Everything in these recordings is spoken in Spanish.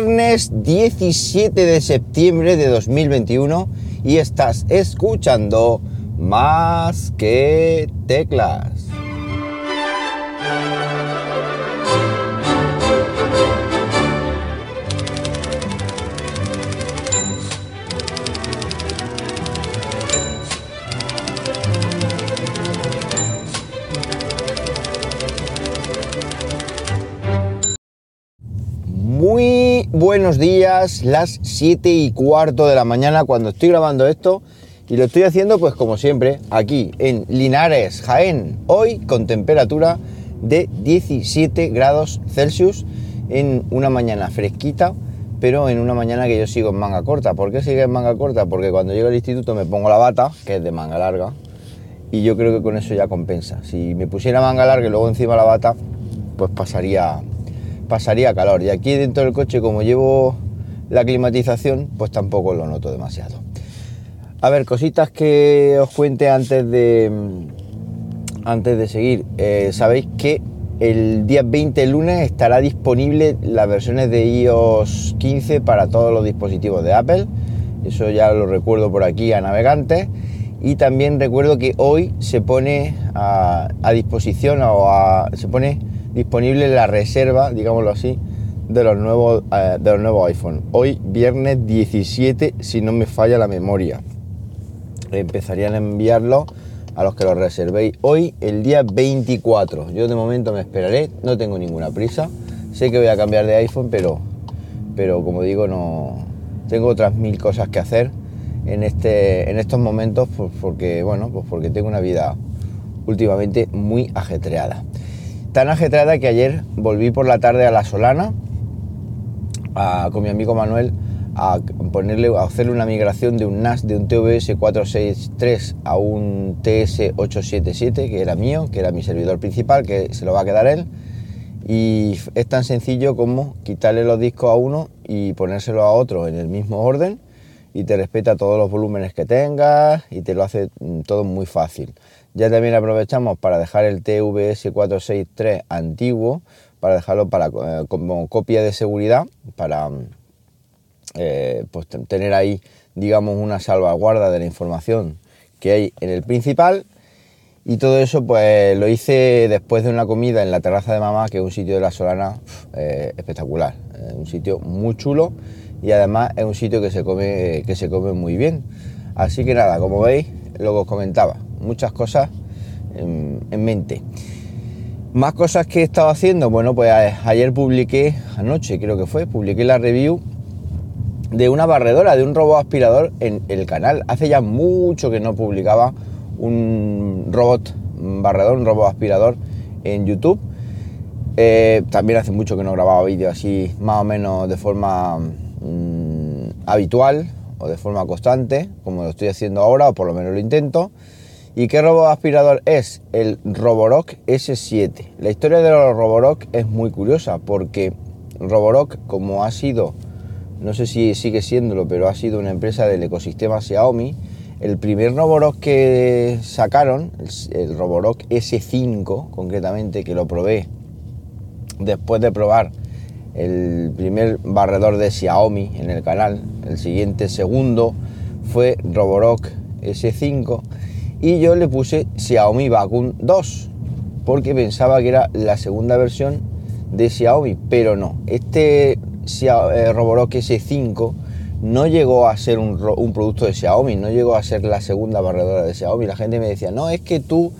viernes 17 de septiembre de 2021 y estás escuchando más que teclas. Buenos días, las 7 y cuarto de la mañana cuando estoy grabando esto y lo estoy haciendo pues como siempre aquí en Linares, Jaén, hoy con temperatura de 17 grados Celsius en una mañana fresquita, pero en una mañana que yo sigo en manga corta. ¿Por qué sigue en manga corta? Porque cuando llego al instituto me pongo la bata, que es de manga larga, y yo creo que con eso ya compensa. Si me pusiera manga larga y luego encima la bata, pues pasaría pasaría calor. Y aquí dentro del coche, como llevo la climatización, pues tampoco lo noto demasiado. A ver, cositas que os cuente antes de, antes de seguir. Eh, Sabéis que el día 20 lunes estará disponible las versiones de iOS 15 para todos los dispositivos de Apple. Eso ya lo recuerdo por aquí a navegantes. Y también recuerdo que hoy se pone a, a disposición o a, se pone disponible la reserva, digámoslo así, de los nuevos, eh, de los nuevos iPhone. Hoy, viernes 17, si no me falla la memoria. Empezarían a enviarlo a los que lo reservéis hoy, el día 24. Yo de momento me esperaré, no tengo ninguna prisa. Sé que voy a cambiar de iPhone, pero, pero como digo, no tengo otras mil cosas que hacer en, este, en estos momentos, pues porque, bueno, pues porque tengo una vida últimamente muy ajetreada. Tan ajetreada que ayer volví por la tarde a La Solana con mi amigo Manuel a ponerle a hacerle una migración de un NAS de un TVS 463 a un TS 877 que era mío, que era mi servidor principal, que se lo va a quedar él. Y es tan sencillo como quitarle los discos a uno y ponérselo a otro en el mismo orden y te respeta todos los volúmenes que tengas y te lo hace todo muy fácil. Ya también aprovechamos para dejar el TVS 463 antiguo, para dejarlo para, eh, como copia de seguridad, para eh, pues, tener ahí, digamos, una salvaguarda de la información que hay en el principal. Y todo eso pues lo hice después de una comida en la terraza de mamá, que es un sitio de la Solana eh, espectacular, un sitio muy chulo y además es un sitio que se come, que se come muy bien. Así que nada, como veis, lo que os comentaba, muchas cosas en, mente. Más cosas que he estado haciendo, bueno, pues ayer publiqué, anoche creo que fue, publiqué la review de una barredora, de un robot aspirador en el canal. Hace ya mucho que no publicaba un robot barredor, un robot aspirador en YouTube. Eh, también hace mucho que no grababa vídeos así, más o menos de forma mm, habitual o de forma constante, como lo estoy haciendo ahora, o por lo menos lo intento. ¿Y qué robot aspirador es? El Roborock S7. La historia de los Roborock es muy curiosa porque Roborock, como ha sido, no sé si sigue siéndolo, pero ha sido una empresa del ecosistema Xiaomi, el primer Roborock que sacaron, el, Roborock S5 concretamente, que lo probé después de probar el primer barredor de Xiaomi en el canal, el siguiente segundo fue Roborock S5 y yo le puse Xiaomi Vacuum 2 porque pensaba que era la segunda versión de Xiaomi, pero no. Este eh, Roborock S5 no llegó a ser un, producto de Xiaomi, no llegó a ser la segunda barredora de Xiaomi. La gente me decía, no, es que tú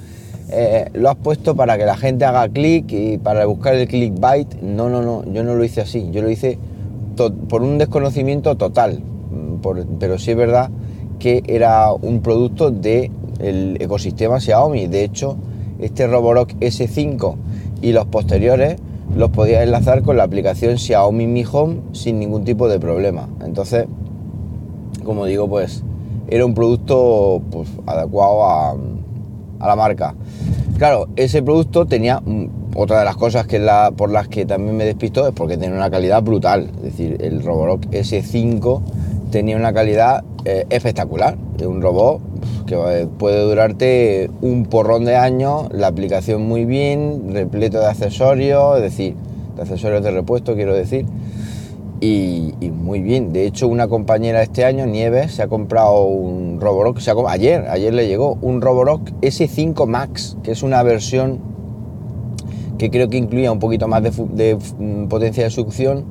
eh, lo has puesto para que la gente haga clic y para buscar el clickbait. No, no, no, yo no lo hice así, yo lo hice por un desconocimiento total, mm, pero sí es verdad que era un producto de el ecosistema Xiaomi. De hecho, este Roborock S5 y los posteriores los podía enlazar con la aplicación Xiaomi Mi Home sin ningún tipo de problema. Entonces, como digo, pues era un producto pues, adecuado a, la marca. Claro, ese producto tenía mm, otra de las cosas que la, por las que también me despistó es porque tenía una calidad brutal. Es decir, el Roborock S5 tenía una calidad eh, espectacular. Es un robot que puede durarte un porrón de años, la aplicación muy bien, repleto de accesorios, es decir, de accesorios de repuesto quiero decir, y, muy bien. De hecho, una compañera este año, Nieves, se ha comprado un Roborock, ayer, ayer le llegó un Roborock S5 Max, que es una versión que creo que incluía un poquito más de, mm, potencia de succión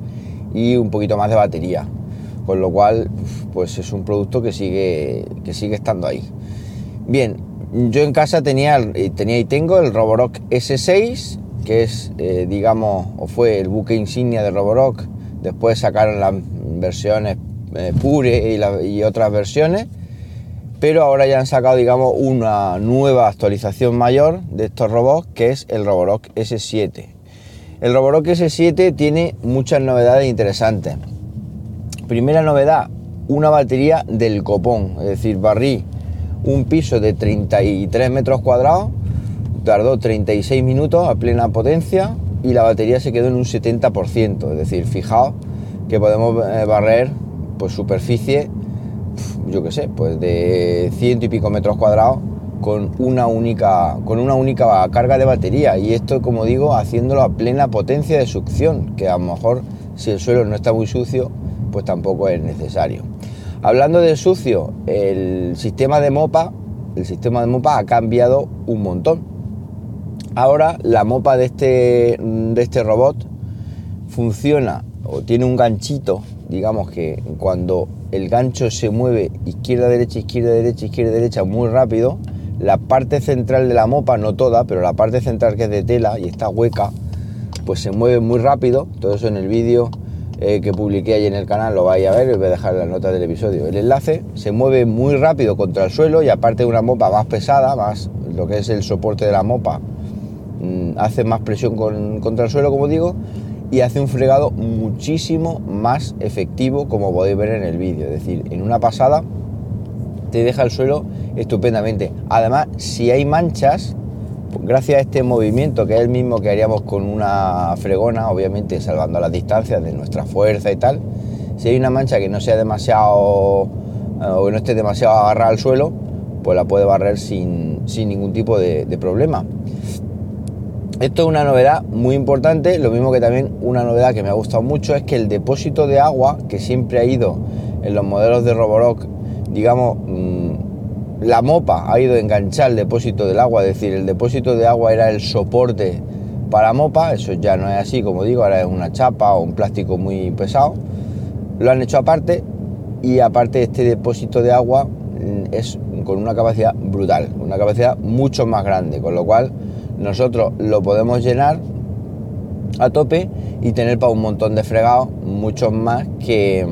y un poquito más de batería. Con lo cual, pues es un producto que sigue, que sigue estando ahí. Bien, yo en casa tenía, tenía y tengo el Roborock S6, que es, eh, digamos, o fue el buque insignia de Roborock Después sacaron las versiones eh, Pure y, otras versiones. Pero ahora ya han sacado, digamos, una nueva actualización mayor de estos robots, que es el Roborock S7. El Roborock S7 tiene muchas novedades interesantes. Primera novedad, una batería del copón, es decir, barrí un piso de 33 metros cuadrados, tardó 36 minutos a plena potencia, y la batería se quedó en un 70%. Es decir, fijaos que podemos eh, barrer pues superficie, yo qué sé, pues de ciento y pico metros cuadrados con una única con una única carga de batería y esto como digo haciéndolo a plena potencia de succión que a lo mejor si el suelo no está muy sucio pues tampoco es necesario hablando de sucio el sistema de mopa el sistema de mopa ha cambiado un montón Ahora la mopa de este, de este robot funciona o tiene un ganchito, digamos que cuando el gancho se mueve izquierda, derecha, izquierda, derecha, izquierda, derecha muy rápido, la parte central de la mopa, no toda, pero la parte central que es de tela y está hueca, pues se mueve muy rápido. Todo eso en el vídeo eh, que publiqué ahí en el canal lo vais a ver, os voy a dejar la nota del episodio. El enlace se mueve muy rápido contra el suelo y aparte de una mopa más pesada, más lo que es el soporte de la mopa, Mm, hace más presión contra el suelo, como digo, y hace un fregado muchísimo más efectivo, como podéis ver en el vídeo. Es decir, en una pasada te deja el suelo estupendamente. Además, si hay manchas, gracias a este movimiento, que es el mismo que haríamos con una fregona, obviamente salvando las distancias de nuestra fuerza y tal, si hay una mancha que no sea demasiado eh, o que no esté demasiado agarrada al suelo, pues la puede barrer sin, ningún tipo de problema. Esto es una novedad muy importante, lo mismo que también una novedad que me ha gustado mucho es que el depósito de agua, que siempre ha ido en los modelos de Roborock, digamos, mm, la mopa ha ido a enganchar el depósito del agua, es decir, el depósito de agua era el soporte para mopa, eso ya no es así, como digo, ahora es una chapa o un plástico muy pesado, lo han hecho aparte y aparte este depósito de agua mm, es con una capacidad brutal, una capacidad mucho más grande, con lo cual nosotros lo podemos llenar a tope y tener para un montón de fregados, muchos más que,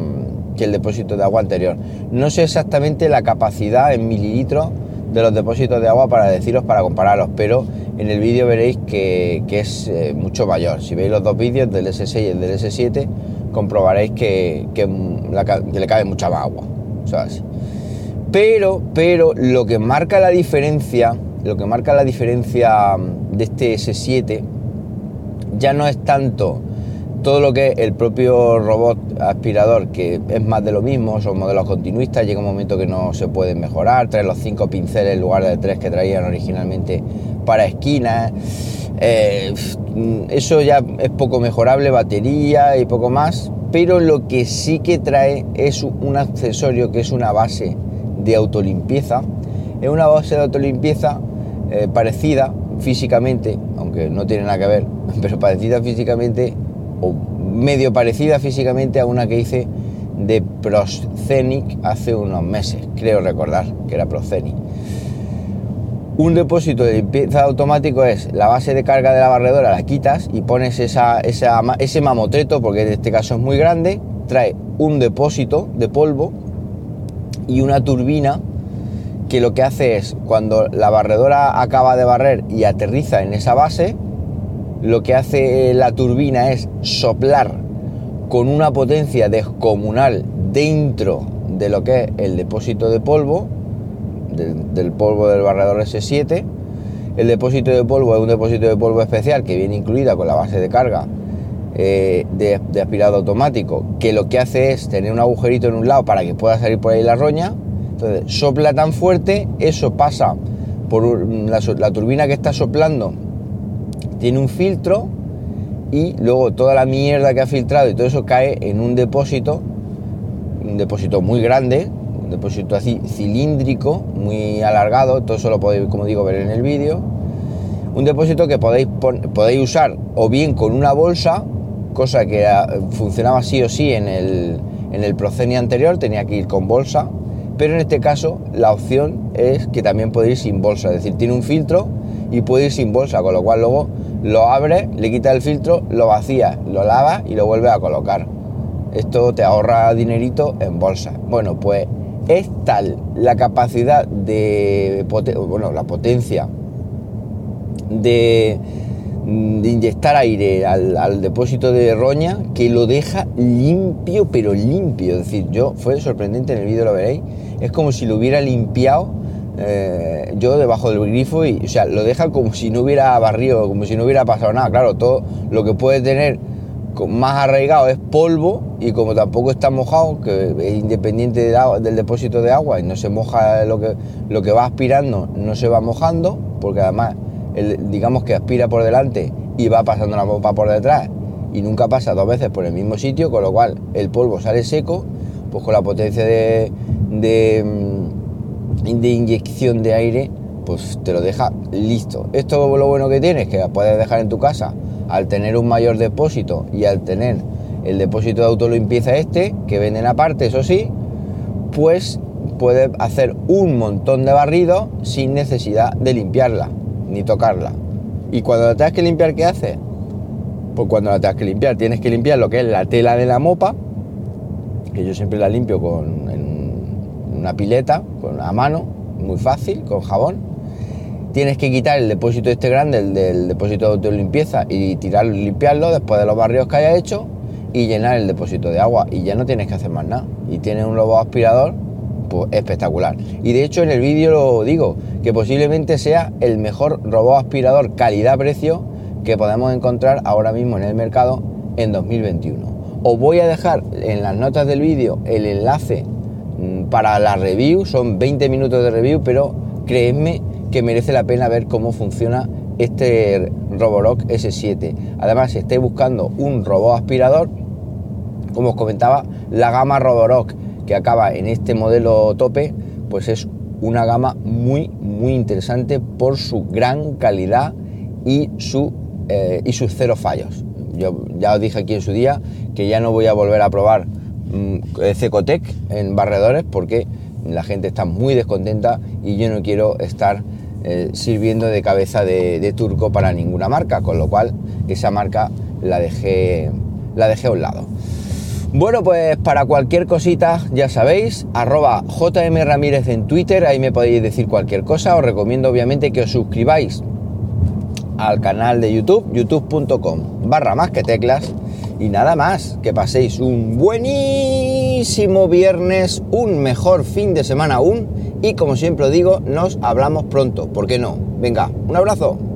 el depósito de agua anterior. No sé exactamente la capacidad en mililitros de los depósitos de agua para deciros, para compararlos, pero en el vídeo veréis que, es eh, mucho mayor. Si veis los dos vídeos del S6 y el del S7, comprobaréis que, le cabe mucha más agua. Pero, pero lo que marca la diferencia lo que marca la diferencia de este S7 ya no es tanto todo lo que el propio robot aspirador, que es más de lo mismo, son modelos continuistas, llega un momento que no se pueden mejorar, trae los cinco pinceles en lugar de tres que traían originalmente para esquinas. Eh, eso ya es poco mejorable, batería y poco más, pero lo que sí que trae es un accesorio que es una base de autolimpieza. Es una base de autolimpieza eh, parecida físicamente, aunque no tiene nada que ver, pero parecida físicamente, o medio parecida físicamente a una que hice de Proscenic hace unos meses, creo recordar que era Proscenic. Un depósito de limpieza automático es la base de carga de la barredora, la quitas y pones esa, ese mamotreto, porque en este caso es muy grande, trae un depósito de polvo y una turbina que lo que hace es, cuando la barredora acaba de barrer y aterriza en esa base, lo que hace la turbina es soplar con una potencia descomunal dentro de lo que es el depósito de polvo, del, polvo del barredor S7. El depósito de polvo es un depósito de polvo especial que viene incluida con la base de carga eh, de, de aspirado automático, que lo que hace es tener un agujerito en un lado para que pueda salir por ahí la roña entonces, sopla tan fuerte, eso pasa por la, turbina que está soplando, tiene un filtro y luego toda la mierda que ha filtrado y todo eso cae en un depósito, un depósito muy grande, un depósito así cilíndrico, muy alargado, todo eso lo podéis, como digo, ver en el vídeo. Un depósito que podéis, podéis usar o bien con una bolsa, cosa que funcionaba sí o sí en el, en el anterior, tenía que ir con bolsa, pero en este caso la opción es que también puede ir sin bolsa, es decir, tiene un filtro y puede ir sin bolsa, con lo cual luego lo abre, le quita el filtro, lo vacía, lo lava y lo vuelve a colocar. Esto te ahorra dinerito en bolsa. Bueno, pues es tal la capacidad de, bueno, la potencia de, de inyectar aire al, depósito de roña que lo deja limpio, pero limpio. Es decir, yo fue sorprendente en el vídeo, lo veréis. Es como si lo hubiera limpiado eh, yo debajo del grifo y, o sea, lo deja como si no hubiera barrido, como si no hubiera pasado nada. Claro, todo lo que puede tener más arraigado es polvo y como tampoco está mojado, que es independiente del depósito de agua y no se moja lo que, lo que va aspirando, no se va mojando, porque además digamos que aspira por delante y va pasando la mopa por detrás y nunca pasa dos veces por el mismo sitio, con lo cual el polvo sale seco, pues con la potencia de de inyección de aire, pues te lo deja listo. Esto lo bueno que tienes, que puedes dejar en tu casa al tener un mayor depósito y al tener el depósito de autolimpieza este, que venden aparte, eso sí, pues puedes hacer un montón de barrido sin necesidad de limpiarla, ni tocarla. Y cuando la tengas que limpiar, ¿qué haces? Pues cuando la tengas que limpiar, tienes que limpiar lo que es la tela de la mopa, que yo siempre la limpio con una pileta, con a mano, muy fácil, con jabón. Tienes que quitar el depósito este grande, el del depósito de limpieza, y tirarlo, limpiarlo después de los barrios que haya hecho y llenar el depósito de agua. Y ya no tienes que hacer más nada. Y tienes un lobo aspirador, pues espectacular. Y de hecho en el vídeo lo digo, que posiblemente sea el mejor robot aspirador calidad-precio que podemos encontrar ahora mismo en el mercado en 2021. Os voy a dejar en las notas del vídeo el enlace para la review, son 20 minutos de review, pero creedme que merece la pena ver cómo funciona este Roborock S7. Además, si estáis buscando un robot aspirador, como os comentaba, la gama Roborock que acaba en este modelo tope, pues es una gama muy, muy interesante por su gran calidad y, su, eh, y sus cero fallos. Yo ya os dije aquí en su día que ya no voy a volver a probar Cecotec en barredores porque la gente está muy descontenta y yo no quiero estar eh, sirviendo de cabeza de, turco para ninguna marca, con lo cual esa marca la dejé, la dejé a un lado. Bueno, pues para cualquier cosita, ya sabéis, arroba JM Ramírez en Twitter, ahí me podéis decir cualquier cosa. Os recomiendo obviamente que os suscribáis al canal de YouTube, youtube.com barra más que teclas y nada más, que paséis un buenísimo viernes, un mejor fin de semana aún y como siempre digo, nos hablamos pronto, ¿por qué no? Venga, un abrazo.